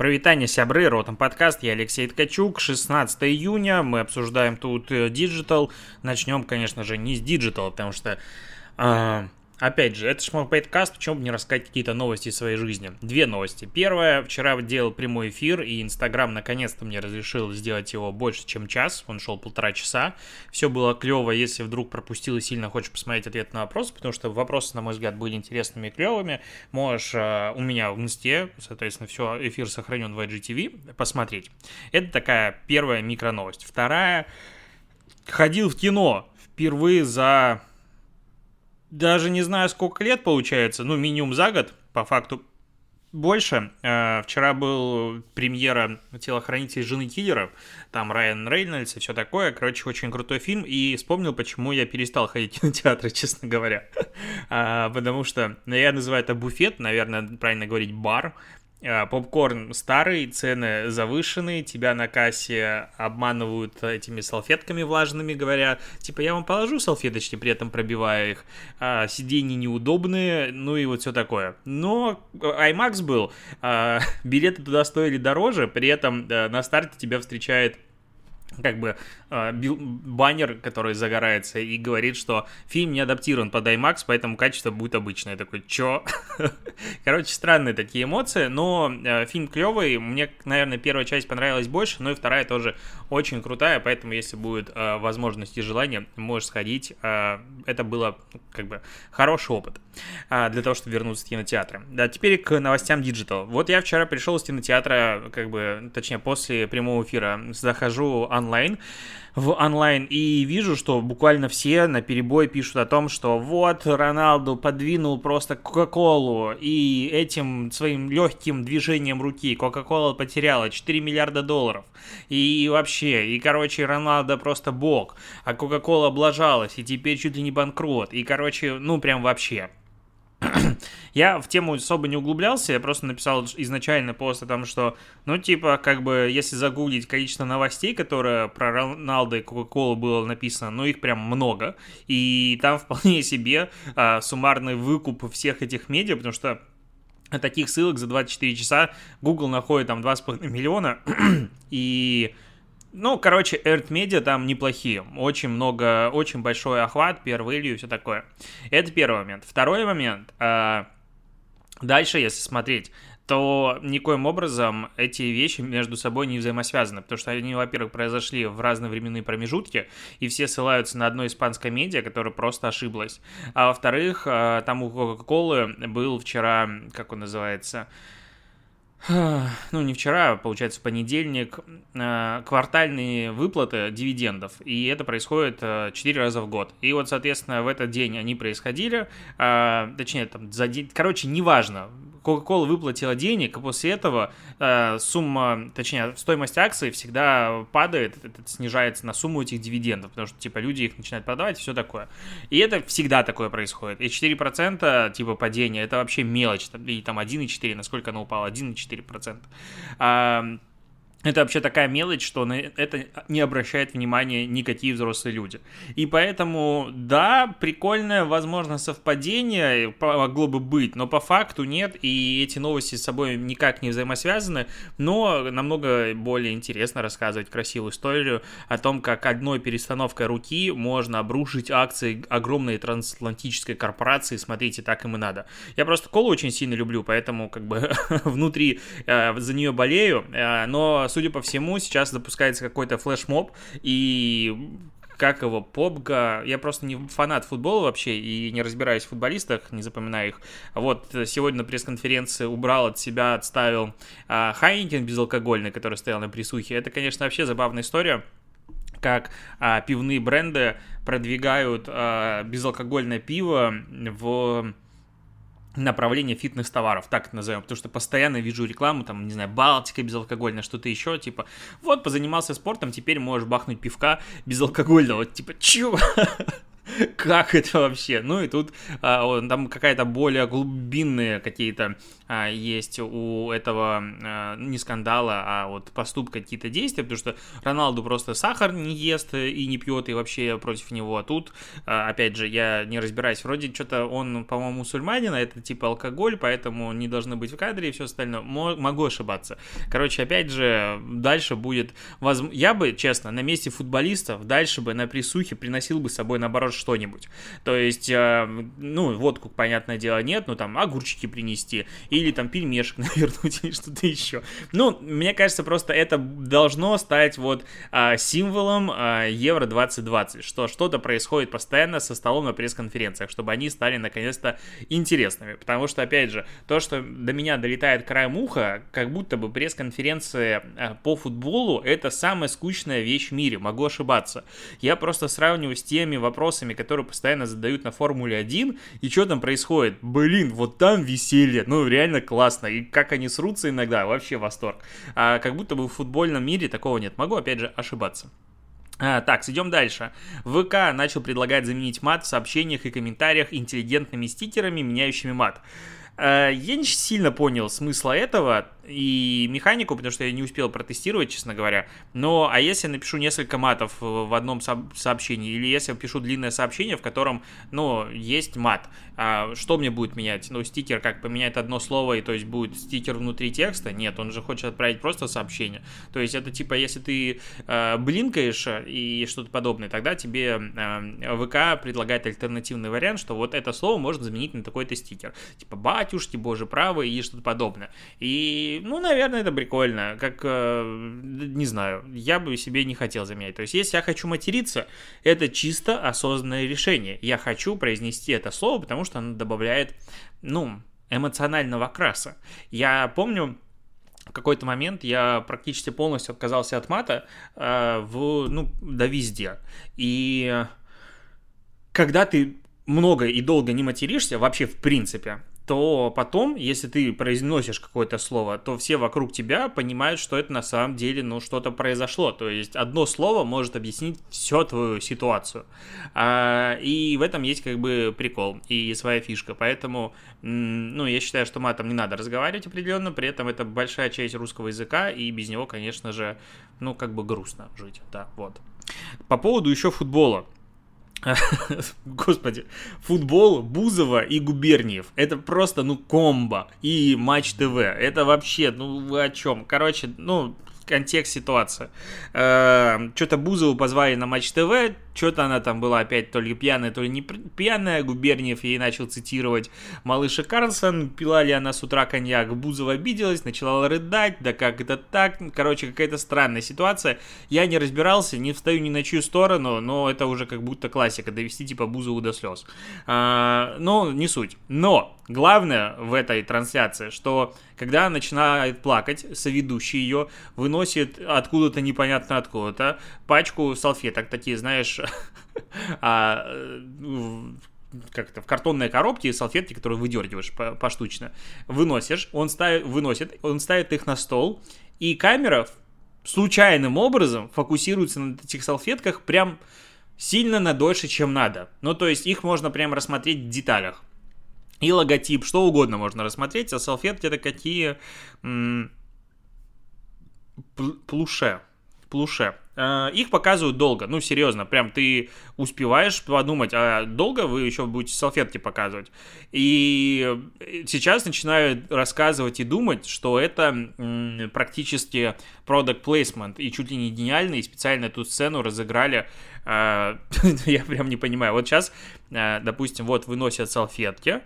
Провитание сябры, Ротом подкаст, я Алексей Ткачук, 16 июня, мы обсуждаем тут диджитал. Э, Начнем, конечно же, не с диджитала, потому что э, Опять же, это шмалпейткаст, почему бы не рассказать какие-то новости из своей жизни. Две новости. Первая, вчера делал прямой эфир, и Инстаграм наконец-то мне разрешил сделать его больше, чем час. Он шел полтора часа. Все было клево, если вдруг пропустил и сильно хочешь посмотреть ответ на вопрос, потому что вопросы, на мой взгляд, были интересными и клевыми. Можешь э, у меня в Инсте, соответственно, все, эфир сохранен в IGTV, посмотреть. Это такая первая микро новость. Вторая, ходил в кино впервые за даже не знаю, сколько лет получается, ну, минимум за год, по факту больше. Э, вчера был премьера «Телохранитель жены киллера», там Райан Рейнольдс и все такое. Короче, очень крутой фильм, и вспомнил, почему я перестал ходить в кинотеатры, честно говоря. А, потому что, ну, я называю это буфет, наверное, правильно говорить бар, попкорн старый, цены завышенные, тебя на кассе обманывают этими салфетками влажными, говоря, типа, я вам положу салфеточки, при этом пробивая их, а, сиденья неудобные, ну и вот все такое. Но IMAX был, а, билеты туда стоили дороже, при этом а, на старте тебя встречает как бы э, баннер, который загорается и говорит, что фильм не адаптирован под IMAX, поэтому качество будет обычное. Я такой, чё? Короче, странные такие эмоции, но э, фильм клевый. Мне, наверное, первая часть понравилась больше, но и вторая тоже очень крутая, поэтому если будет э, возможность и желание, можешь сходить. Э, это было как бы хороший опыт э, для того, чтобы вернуться в кинотеатры. Да, теперь к новостям Digital. Вот я вчера пришел из кинотеатра, как бы, точнее, после прямого эфира, захожу онлайн, в онлайн и вижу, что буквально все на перебой пишут о том, что вот Роналду подвинул просто Кока-Колу и этим своим легким движением руки Кока-Кола потеряла 4 миллиарда долларов. И вообще, и короче, Роналдо просто бог, а Кока-Кола облажалась и теперь чуть ли не банкрот. И короче, ну прям вообще. я в тему особо не углублялся, я просто написал изначально пост о том, что, ну, типа, как бы, если загуглить количество новостей, которые про Роналда и Кока-Колу было написано, ну, их прям много, и там вполне себе а, суммарный выкуп всех этих медиа, потому что таких ссылок за 24 часа Google находит там 2,5 миллиона, и ну, короче, Earth Media там неплохие. Очень много, очень большой охват, первый и все такое. Это первый момент. Второй момент. Э, дальше, если смотреть, то никоим образом эти вещи между собой не взаимосвязаны, потому что они, во-первых, произошли в разные временные промежутки, и все ссылаются на одно испанское медиа, которое просто ошиблось. А во-вторых, э, там у Кока-Колы был вчера, как он называется, ну, не вчера, а, получается, понедельник, а, квартальные выплаты дивидендов, и это происходит 4 а, раза в год. И вот, соответственно, в этот день они происходили, точнее, там, за день, короче, неважно, Coca-Cola выплатила денег, и после этого э, сумма, точнее, стоимость акций всегда падает, это снижается на сумму этих дивидендов, потому что, типа, люди их начинают продавать и все такое. И это всегда такое происходит. И 4% типа падения, это вообще мелочь, и там 1,4, насколько она упала, 1,4%. Это вообще такая мелочь, что на это не обращает внимания никакие взрослые люди. И поэтому, да, прикольное, возможно, совпадение могло бы быть, но по факту нет, и эти новости с собой никак не взаимосвязаны, но намного более интересно рассказывать красивую историю о том, как одной перестановкой руки можно обрушить акции огромной трансатлантической корпорации, смотрите, так им и надо. Я просто колу очень сильно люблю, поэтому как бы внутри э, за нее болею, э, но судя по всему, сейчас запускается какой-то флешмоб, и как его, Попга, я просто не фанат футбола вообще и не разбираюсь в футболистах, не запоминаю их. Вот сегодня на пресс-конференции убрал от себя, отставил а, Хайнекен безалкогольный, который стоял на присухе. Это, конечно, вообще забавная история как а, пивные бренды продвигают а, безалкогольное пиво в направление фитнес-товаров, так это назовем, потому что постоянно вижу рекламу, там, не знаю, Балтика безалкогольная, что-то еще, типа, вот, позанимался спортом, теперь можешь бахнуть пивка безалкогольного, типа, чё? как это вообще? Ну и тут а, там какая-то более глубинные какие-то а, есть у этого а, не скандала, а вот поступка какие-то действия, потому что Роналду просто сахар не ест и не пьет, и вообще против него. А тут, а, опять же, я не разбираюсь, вроде что-то он, по-моему, мусульманин, а это типа алкоголь, поэтому не должны быть в кадре и все остальное. Могу ошибаться. Короче, опять же, дальше будет... Воз... Я бы, честно, на месте футболистов дальше бы на присухе приносил бы с собой, наоборот, что-нибудь. То есть, э, ну, водку, понятное дело, нет, но там огурчики принести, или там пельмешек навернуть, или что-то еще. Ну, мне кажется, просто это должно стать вот э, символом э, Евро 2020, что что-то происходит постоянно со столом на пресс-конференциях, чтобы они стали наконец-то интересными. Потому что, опять же, то, что до меня долетает краем уха, как будто бы пресс-конференции э, по футболу это самая скучная вещь в мире, могу ошибаться. Я просто сравниваю с теми вопросами, которые постоянно задают на Формуле 1, и что там происходит? Блин, вот там веселье, ну реально классно, и как они срутся иногда, вообще восторг. А как будто бы в футбольном мире такого нет, могу опять же ошибаться. А, так, идем дальше. ВК начал предлагать заменить мат в сообщениях и комментариях интеллигентными стикерами, меняющими мат. А, я не сильно понял смысла этого, и механику, потому что я не успел протестировать, честно говоря. Но, а если я напишу несколько матов в одном сообщении, или если я пишу длинное сообщение, в котором, ну, есть мат, а что мне будет менять? Ну, стикер как поменять одно слово, и то есть будет стикер внутри текста? Нет, он же хочет отправить просто сообщение. То есть это типа, если ты э, блинкаешь и что-то подобное, тогда тебе э, ВК предлагает альтернативный вариант, что вот это слово можно заменить на такой-то стикер. Типа батюшки, боже правый и что-то подобное. И ну, наверное, это прикольно. Как, э, не знаю, я бы себе не хотел заменять. То есть, если я хочу материться, это чисто осознанное решение. Я хочу произнести это слово, потому что оно добавляет, ну, эмоционального окраса. Я помню, в какой-то момент я практически полностью отказался от мата э, в, ну, да везде. И когда ты много и долго не материшься, вообще в принципе, то потом, если ты произносишь какое-то слово, то все вокруг тебя понимают, что это на самом деле, ну, что-то произошло. То есть одно слово может объяснить всю твою ситуацию. А, и в этом есть как бы прикол и своя фишка. Поэтому, ну, я считаю, что матом не надо разговаривать определенно, при этом это большая часть русского языка, и без него, конечно же, ну, как бы грустно жить, да, вот. По поводу еще футбола. Господи, футбол Бузова и Губерниев. Это просто, ну, комбо. И Матч ТВ. Это вообще, ну, вы о чем? Короче, ну, контекст ситуации. Э, что-то Бузову позвали на Матч ТВ, что-то она там была опять то ли пьяная, то ли не пьяная. Губерниев ей начал цитировать Малыша Карлсон. Пила ли она с утра коньяк? Бузова обиделась, начала рыдать. Да как это так? Короче, какая-то странная ситуация. Я не разбирался, не встаю ни на чью сторону, но это уже как будто классика. Довести типа Бузову до слез. А, но не суть. Но главное в этой трансляции, что когда она начинает плакать, соведущий ее выносит откуда-то непонятно откуда-то пачку салфеток, такие, знаешь, а, как-то в картонной коробке салфетки, которые выдергиваешь поштучно, выносишь, он ставит, выносит, он ставит их на стол, и камера случайным образом фокусируется на этих салфетках прям сильно на дольше, чем надо. Ну, то есть их можно прям рассмотреть в деталях. И логотип, что угодно можно рассмотреть, а салфетки это какие... М- плуше. Плуше. Э, их показывают долго, ну серьезно, прям ты успеваешь подумать, а долго вы еще будете салфетки показывать. И сейчас начинаю рассказывать и думать, что это практически product placement и чуть ли не гениально, и специально эту сцену разыграли. Э, я прям не понимаю. Вот сейчас, э, допустим, вот выносят салфетки,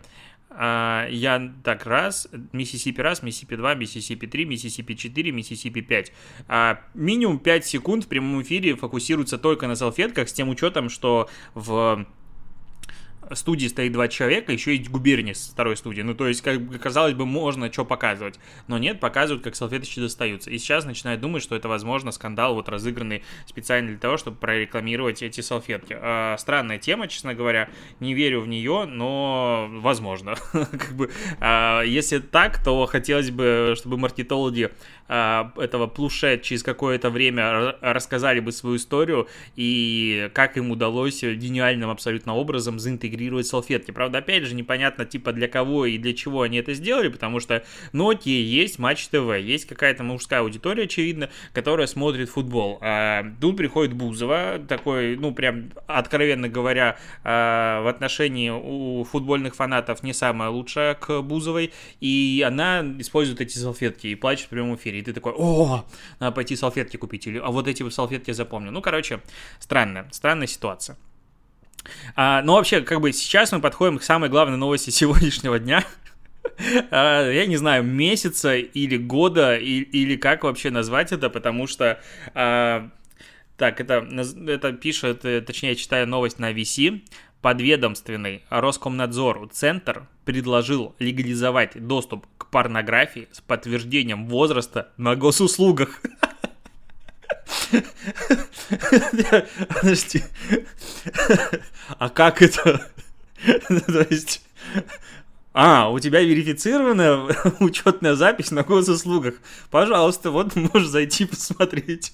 я так раз, Миссисипи раз, Миссисипи 2, Миссисипи 3, Миссисипи 4, Миссисипи 5. А, минимум 5 секунд в прямом эфире фокусируется только на салфетках, с тем учетом, что в студии стоит два человека, еще есть губерния с второй студии. Ну, то есть, как бы, казалось бы, можно что показывать. Но нет, показывают, как салфеточки достаются. И сейчас начинают думать, что это, возможно, скандал вот разыгранный специально для того, чтобы прорекламировать эти салфетки. А, странная тема, честно говоря. Не верю в нее, но возможно. как бы, а, если так, то хотелось бы, чтобы маркетологи этого плуше через какое-то время рассказали бы свою историю и как им удалось гениальным абсолютно образом заинтегрировать салфетки. Правда, опять же, непонятно типа для кого и для чего они это сделали, потому что, ну окей, есть Матч ТВ, есть какая-то мужская аудитория, очевидно, которая смотрит футбол. А тут приходит Бузова, такой, ну прям, откровенно говоря, а, в отношении у футбольных фанатов не самая лучшая к Бузовой, и она использует эти салфетки и плачет в прямом эфире. И ты такой, о, надо пойти салфетки купить, или, а вот эти салфетки я запомню. Ну, короче, странная, странная ситуация. А, ну, вообще, как бы сейчас мы подходим к самой главной новости сегодняшнего дня. а, я не знаю, месяца или года, или как вообще назвать это, потому что... А, так, это, это пишет, э, точнее, читаю новость на VC подведомственный Роскомнадзору центр предложил легализовать доступ к порнографии с подтверждением возраста на госуслугах. Подожди. А как это? То есть... А, у тебя верифицированная учетная запись на госуслугах. Пожалуйста, вот можешь зайти посмотреть.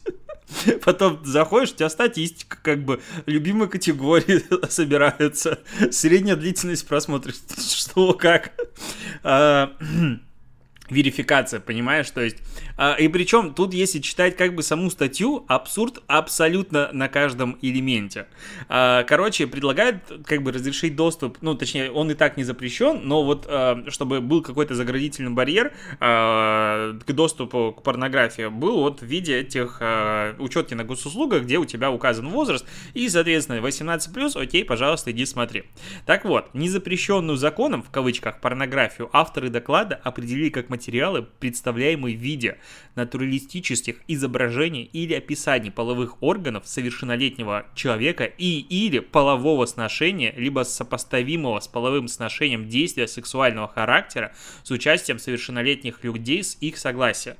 Потом заходишь, у тебя статистика, как бы, любимые категории собираются, средняя длительность просмотра, что, как. Верификация, понимаешь? То есть, а, и причем тут, если читать как бы саму статью, абсурд абсолютно на каждом элементе. А, короче, предлагают как бы разрешить доступ, ну, точнее, он и так не запрещен, но вот а, чтобы был какой-то заградительный барьер а, к доступу к порнографии, был вот в виде этих а, учетки на госуслугах, где у тебя указан возраст, и, соответственно, 18+, окей, пожалуйста, иди смотри. Так вот, незапрещенную законом, в кавычках, порнографию авторы доклада определили как материал материалы, представляемые в виде натуралистических изображений или описаний половых органов совершеннолетнего человека и или полового сношения, либо сопоставимого с половым сношением действия сексуального характера с участием совершеннолетних людей с их согласия.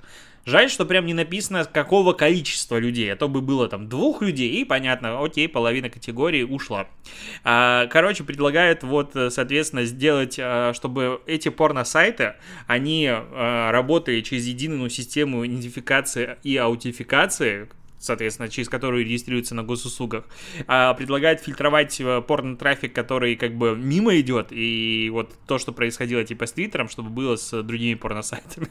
Жаль, что прям не написано, какого количества людей. А то бы было там двух людей, и понятно, окей, половина категории ушла. А, короче, предлагают вот, соответственно, сделать, а, чтобы эти порно-сайты, они а, работали через единую систему идентификации и аутификации, соответственно, через которую регистрируются на госуслугах, предлагает фильтровать э, порно-трафик, который как бы мимо идет, и вот то, что происходило типа с Твиттером, чтобы было с другими порно-сайтами.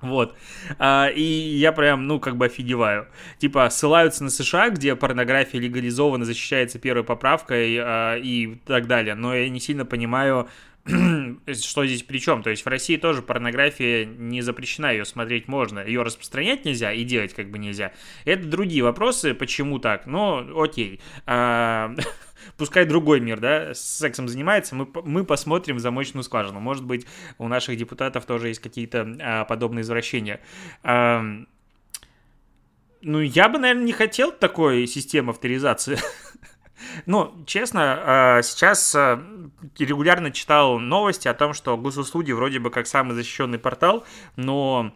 Вот. А, и я прям, ну, как бы офигеваю. Типа, ссылаются на США, где порнография легализована, защищается первой поправкой а, и так далее. Но я не сильно понимаю, что здесь при чем? То есть в России тоже порнография не запрещена, ее смотреть можно. Ее распространять нельзя и делать как бы нельзя. Это другие вопросы, почему так. Но окей. А, пускай другой мир, да, с сексом занимается, мы, мы посмотрим в замочную скважину. Может быть, у наших депутатов тоже есть какие-то а, подобные извращения. А, ну, я бы, наверное, не хотел такой системы авторизации. Ну, честно, а, сейчас а, регулярно читал новости о том, что госуслуги вроде бы как самый защищенный портал, но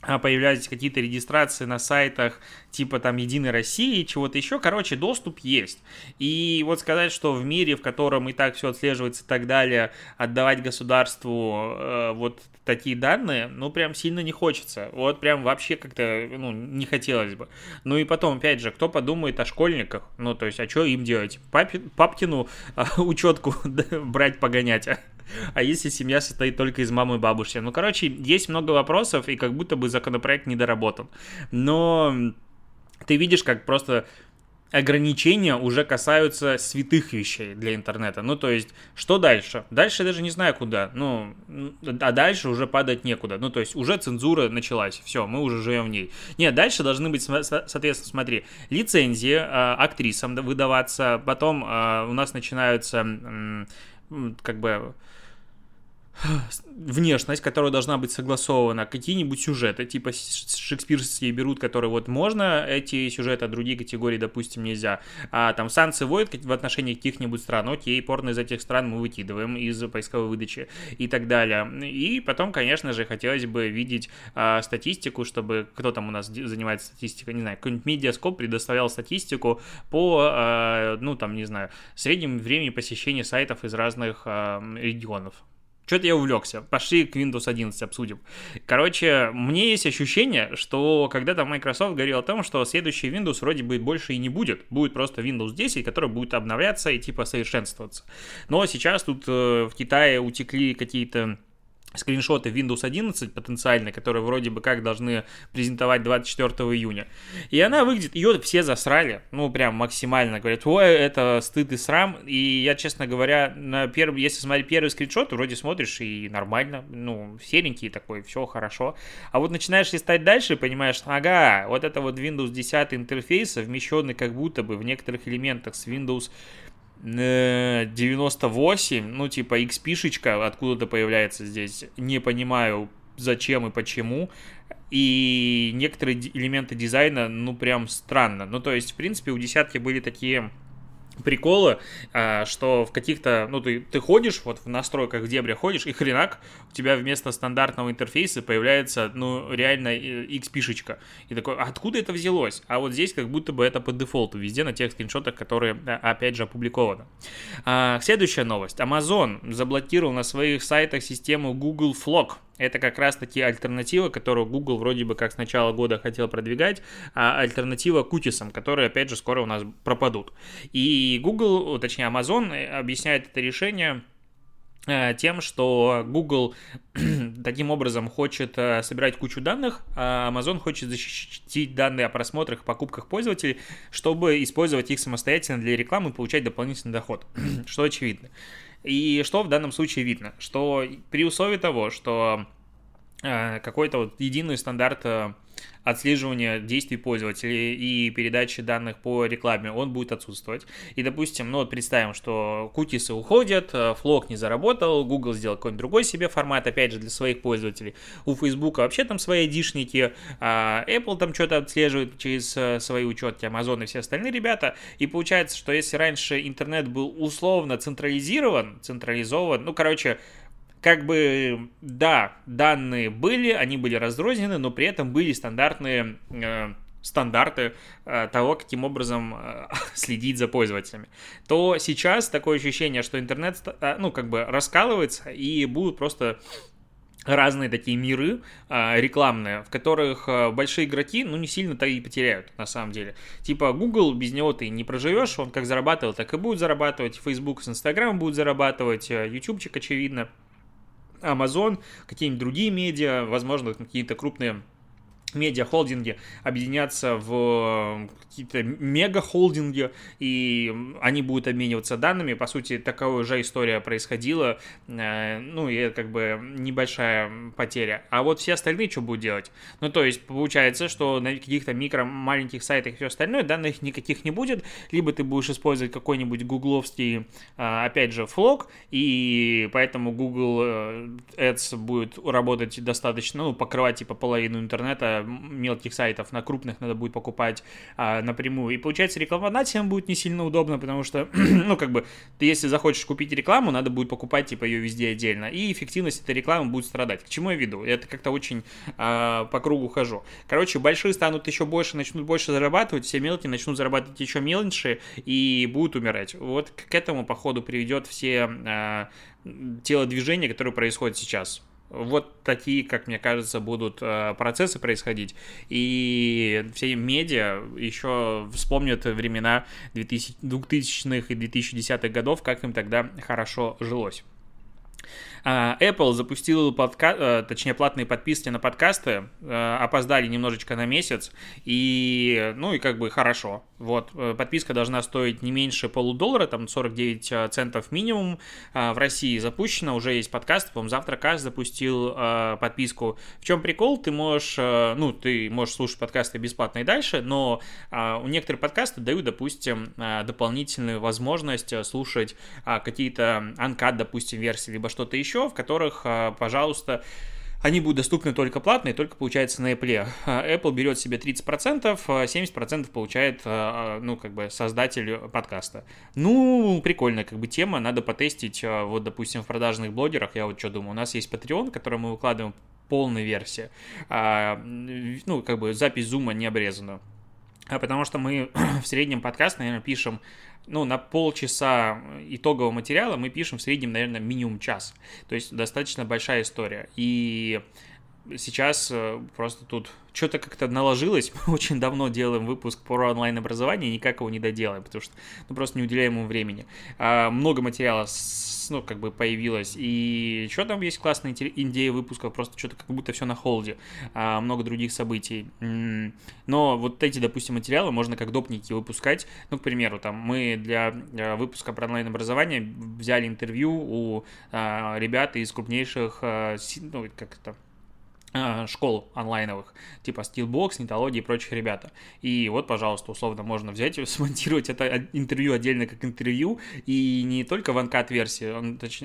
появлялись какие-то регистрации на сайтах типа там Единой России, чего-то еще. Короче, доступ есть. И вот сказать, что в мире, в котором и так все отслеживается и так далее, отдавать государству э, вот такие данные, ну, прям сильно не хочется. Вот прям вообще как-то, ну, не хотелось бы. Ну и потом, опять же, кто подумает о школьниках? Ну, то есть, а что им делать? Папи, папкину а, учетку брать, погонять, а? Если семья состоит только из мамы и бабушки? Ну, короче, есть много вопросов, и как будто бы законопроект недоработан. Но ты видишь, как просто ограничения уже касаются святых вещей для интернета. Ну, то есть, что дальше? Дальше я даже не знаю куда. Ну, а дальше уже падать некуда. Ну, то есть, уже цензура началась. Все, мы уже живем в ней. Нет, дальше должны быть, соответственно, смотри, лицензии э, актрисам выдаваться. Потом э, у нас начинаются, э, как бы внешность, которая должна быть согласована, какие-нибудь сюжеты, типа шекспирские берут, которые вот можно эти сюжеты, а другие категории, допустим, нельзя. А там санкции вводят в отношении каких-нибудь стран, окей, порно из этих стран мы выкидываем из поисковой выдачи и так далее. И потом, конечно же, хотелось бы видеть а, статистику, чтобы кто там у нас занимается статистикой, не знаю, какой-нибудь медиаскоп предоставлял статистику по, а, ну там, не знаю, среднему времени посещения сайтов из разных а, регионов. Что-то я увлекся. Пошли к Windows 11 обсудим. Короче, мне есть ощущение, что когда-то Microsoft говорил о том, что следующий Windows вроде бы больше и не будет. Будет просто Windows 10, который будет обновляться и типа совершенствоваться. Но сейчас тут э, в Китае утекли какие-то скриншоты Windows 11 потенциальные, которые вроде бы как должны презентовать 24 июня. И она выглядит, ее все засрали, ну прям максимально, говорят, ой, это стыд и срам, и я, честно говоря, на первый, если смотреть первый скриншот, вроде смотришь и нормально, ну, серенький такой, все хорошо, а вот начинаешь листать дальше и понимаешь, ага, вот это вот Windows 10 интерфейс, совмещенный как будто бы в некоторых элементах с Windows 98, ну, типа, XP-шечка откуда-то появляется здесь, не понимаю, зачем и почему. И некоторые элементы дизайна, ну, прям странно. Ну, то есть, в принципе, у десятки были такие приколы, а, что в каких-то, ну, ты, ты ходишь, вот в настройках в дебре ходишь, и хренак, у тебя вместо стандартного интерфейса появляется, ну, реально XP-шечка. И такой, а откуда это взялось? А вот здесь как будто бы это по дефолту везде на тех скриншотах, которые, опять же, опубликованы. А, следующая новость. Amazon заблокировал на своих сайтах систему Google Flock. Это как раз-таки альтернатива, которую Google вроде бы как с начала года хотел продвигать, а альтернатива кутисам, которые, опять же, скоро у нас пропадут. И Google, точнее Amazon, э, объясняет это решение э, тем, что Google таким образом хочет э, собирать кучу данных, а Amazon хочет защитить данные о просмотрах и покупках пользователей, чтобы использовать их самостоятельно для рекламы и получать дополнительный доход, что очевидно. И что в данном случае видно? Что при условии того, что какой-то вот единый стандарт э, отслеживания действий пользователей и передачи данных по рекламе, он будет отсутствовать. И, допустим, ну вот представим, что кутисы уходят, флок не заработал, Google сделал какой-нибудь другой себе формат, опять же, для своих пользователей. У Facebook вообще там свои айдишники, а Apple там что-то отслеживает через э, свои учетки, Amazon и все остальные ребята. И получается, что если раньше интернет был условно централизирован, централизован, ну, короче, как бы, да, данные были, они были разрознены, но при этом были стандартные э, стандарты э, того, каким образом э, следить за пользователями, то сейчас такое ощущение, что интернет, э, ну, как бы раскалывается, и будут просто разные такие миры э, рекламные, в которых э, большие игроки, ну, не сильно-то и потеряют, на самом деле. Типа Google, без него ты не проживешь, он как зарабатывал, так и будет зарабатывать, Facebook с Instagram будет зарабатывать, э, YouTubeчик, очевидно. Amazon, какие-нибудь другие медиа, возможно, какие-то крупные медиа-холдинги объединятся в какие-то мега-холдинги, и они будут обмениваться данными. По сути, такая уже история происходила, э, ну, и это как бы небольшая потеря. А вот все остальные что будут делать? Ну, то есть, получается, что на каких-то микро маленьких сайтах и все остальное данных никаких не будет, либо ты будешь использовать какой-нибудь гугловский, э, опять же, флог, и поэтому Google э, Ads будет работать достаточно, ну, покрывать типа половину интернета мелких сайтов, на крупных надо будет покупать а, напрямую. И получается, рекламодать всем будет не сильно удобно, потому что, ну, как бы, ты если захочешь купить рекламу, надо будет покупать, типа, ее везде отдельно. И эффективность этой рекламы будет страдать. К чему я веду? Это как-то очень а, по кругу хожу. Короче, большие станут еще больше, начнут больше зарабатывать, все мелкие начнут зарабатывать еще меньше и будут умирать. Вот к этому, походу, приведет все а, телодвижения, которые происходят сейчас. Вот такие, как мне кажется, будут э, процессы происходить. И все медиа еще вспомнят времена 2000-х и 2010-х годов, как им тогда хорошо жилось. А, Apple запустил подка... Э, точнее, платные подписки на подкасты, э, опоздали немножечко на месяц, и, ну, и как бы хорошо. Вот, э, подписка должна стоить не меньше полудоллара, там 49 центов минимум. В России запущена, уже есть подкаст, по-моему, завтра Каз запустил подписку. В чем прикол? Ты можешь, ну, ты можешь слушать подкасты бесплатно и дальше, но у некоторых подкасты дают, допустим, дополнительную возможность слушать какие-то анкад, допустим, версии, либо что-то еще, еще, в которых, пожалуйста, они будут доступны только платные, только получается на Apple. Apple берет себе 30%, 70% получает, ну, как бы, создатель подкаста. Ну, прикольная, как бы, тема, надо потестить, вот, допустим, в продажных блогерах, я вот что думаю, у нас есть Patreon, который мы выкладываем полной версии, ну, как бы, запись зума не обрезана. А потому что мы в среднем подкаст, наверное, пишем ну, на полчаса итогового материала мы пишем в среднем, наверное, минимум час. То есть достаточно большая история. И сейчас э, просто тут что-то как-то наложилось. Мы очень давно делаем выпуск про онлайн-образование, никак его не доделаем, потому что ну, просто не уделяем ему времени. А, много материала ну, как бы появилось. И что там есть классные идеи выпусков, просто что-то как будто все на холде. А, много других событий. Но вот эти, допустим, материалы можно как допники выпускать. Ну, к примеру, там мы для выпуска про онлайн-образование взяли интервью у а, ребят из крупнейших, а, ну, как это, Э, школ онлайновых, типа Steelbox, Нитология и прочих ребята. И вот, пожалуйста, условно можно взять и смонтировать это интервью отдельно как интервью, и не только в анкат версии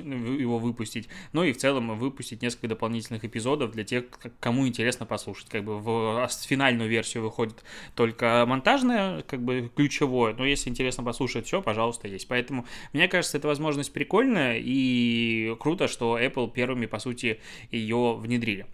ну, его выпустить, но и в целом выпустить несколько дополнительных эпизодов для тех, кому интересно послушать. Как бы в а, финальную версию выходит только монтажная, как бы ключевое, но если интересно послушать все, пожалуйста, есть. Поэтому, мне кажется, эта возможность прикольная, и круто, что Apple первыми, по сути, ее внедрили.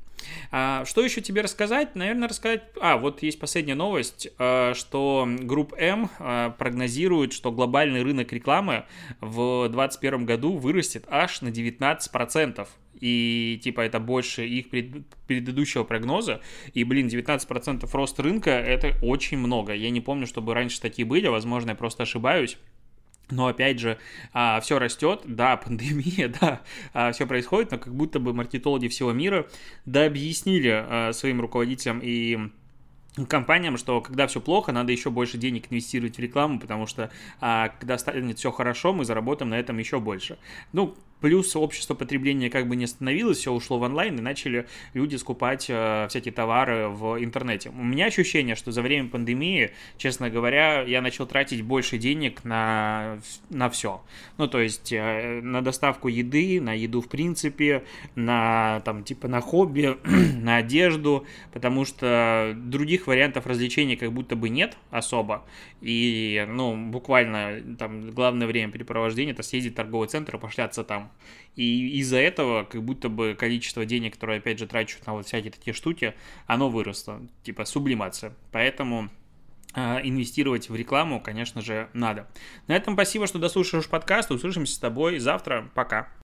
А, что еще тебе рассказать? Наверное, рассказать... А, вот есть последняя новость, а, что GroupM а, прогнозирует, что глобальный рынок рекламы в 2021 году вырастет аж на 19% и типа это больше их пред, предыдущего прогноза, и, блин, 19% рост рынка, это очень много, я не помню, чтобы раньше такие были, возможно, я просто ошибаюсь, но опять же, а, все растет, да, пандемия, да, а, все происходит, но как будто бы маркетологи всего мира да объяснили а, своим руководителям и компаниям, что когда все плохо, надо еще больше денег инвестировать в рекламу, потому что когда станет все хорошо, мы заработаем на этом еще больше. Ну, Плюс общество потребления как бы не остановилось, все ушло в онлайн, и начали люди скупать э, всякие товары в интернете. У меня ощущение, что за время пандемии, честно говоря, я начал тратить больше денег на, на все. Ну, то есть э, на доставку еды, на еду в принципе, на там типа на хобби, на одежду, потому что других вариантов развлечений как будто бы нет особо. И, ну, буквально там главное времяпрепровождение это съездить в торговый центр и пошляться там и из-за этого как будто бы количество денег, которое, опять же, трачу на вот всякие такие штуки, оно выросло. Типа сублимация. Поэтому а, инвестировать в рекламу, конечно же, надо. На этом спасибо, что дослушаешь подкаст. Услышимся с тобой завтра. Пока.